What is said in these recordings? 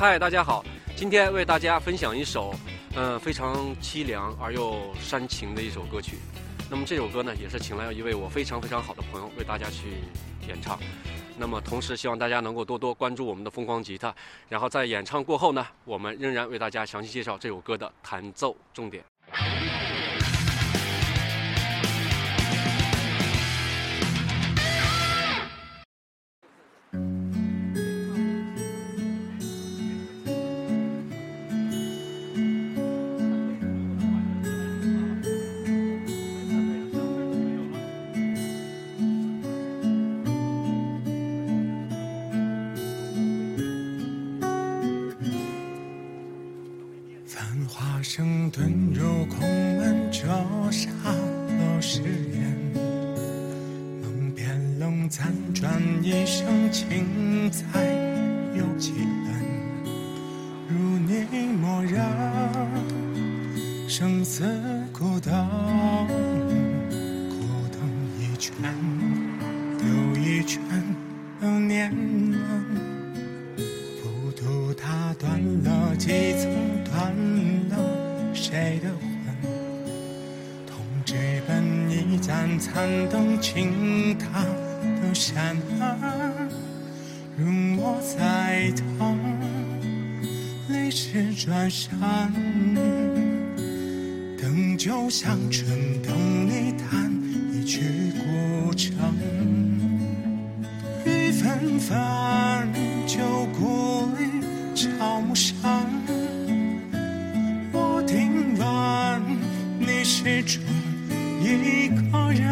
嗨，大家好，今天为大家分享一首，嗯，非常凄凉而又煽情的一首歌曲。那么这首歌呢，也是请来了一位我非常非常好的朋友为大家去演唱。那么同时希望大家能够多多关注我们的疯狂吉他。然后在演唱过后呢，我们仍然为大家详细介绍这首歌的弹奏重点。声遁入空门，折煞了誓言。梦变冷，辗转一生情债有几人？如你默然，生死谁的魂？痛直奔一盏残灯，倾塌的山门，容我再疼，泪湿转身。灯就像春灯里弹一曲古筝，雨纷纷，旧故里。草木深，一个人，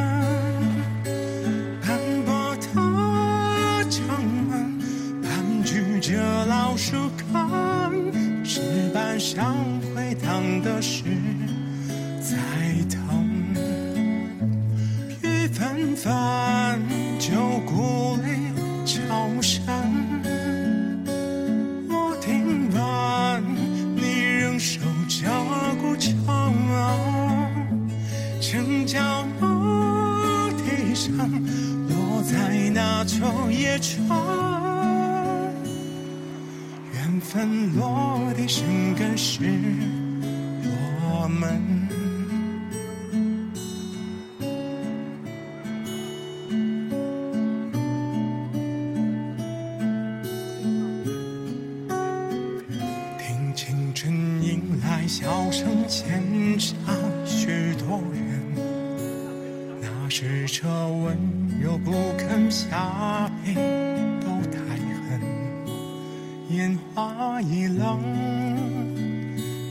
斑驳的城门，盘踞着老树根，石板上回荡的是在等。雨纷纷，旧故里草木那秋叶春，缘分落地生根是我们。听青春迎来笑声千场。许多人，那时这温柔不肯下笔，都太狠。烟花易冷，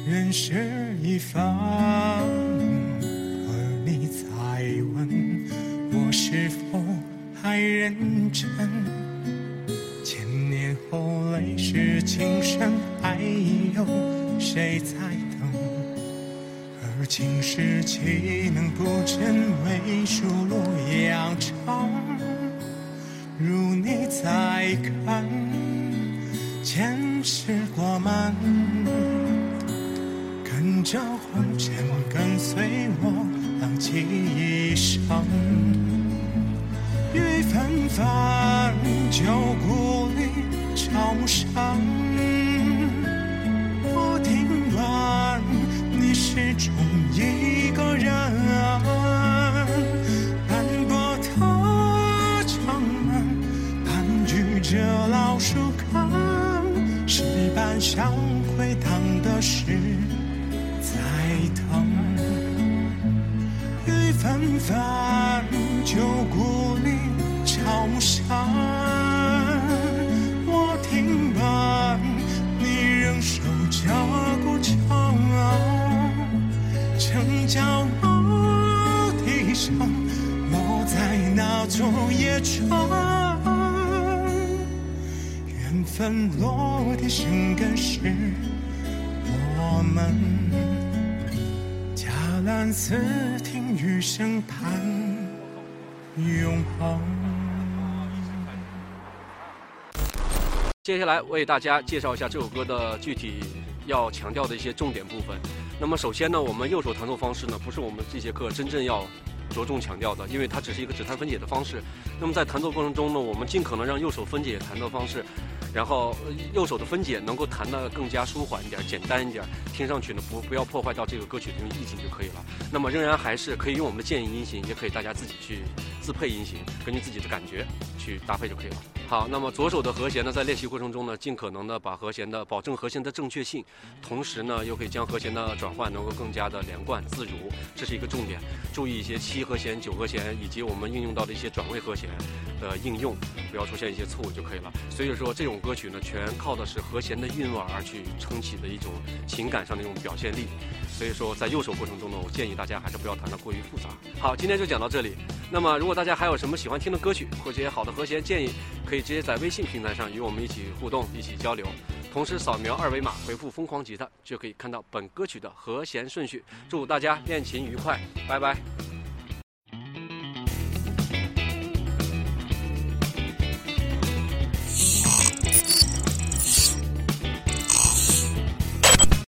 人事已分。而你再问我是否还认真？千年后泪湿情深，还有谁在？而今世岂能不真为数落扬长？如你在看，前世过门，跟着红尘，跟随我浪迹一生。雨纷纷，旧故里草木这老树根，石板上回荡的是在等。雨纷纷，旧故里草木深，我听闻你仍守着古城。城角楼梯上，落在那座野春，缘分落地生根是我们。嘉兰寺听雨声盼永恒。接下来为大家介绍一下这首歌的具体要强调的一些重点部分。那么首先呢，我们右手弹奏方式呢，不是我们这节课真正要着重强调的，因为它只是一个指弹分解的方式。那么在弹奏过程中呢，我们尽可能让右手分解弹奏方式，然后右手的分解能够弹得更加舒缓一点、简单一点，听上去呢不不要破坏到这个歌曲的意境就可以了。那么仍然还是可以用我们的建议音型，也可以大家自己去自配音型，根据自己的感觉去搭配就可以了。好，那么左手的和弦呢，在练习过程中呢，尽可能的把和弦的保证和弦的正确性，同时呢又可以将和弦的转换能够更加的连贯自如，这是一个重点。注意一些七和弦、九和弦以及我们运用到的一些转位和弦的应用，不要出现一些错误就可以了。所以说这种歌曲呢，全靠的是和弦的韵味而去撑起的一种情感上的一种表现力。所以说在右手过程中呢，我建议大家还是不要弹得过于复杂。好，今天就讲到这里。那么如果大家还有什么喜欢听的歌曲或者好的和弦建议，可以可以直接在微信平台上与我们一起互动、一起交流。同时扫描二维码回复“疯狂吉他”，就可以看到本歌曲的和弦顺序。祝大家练琴愉快，拜拜。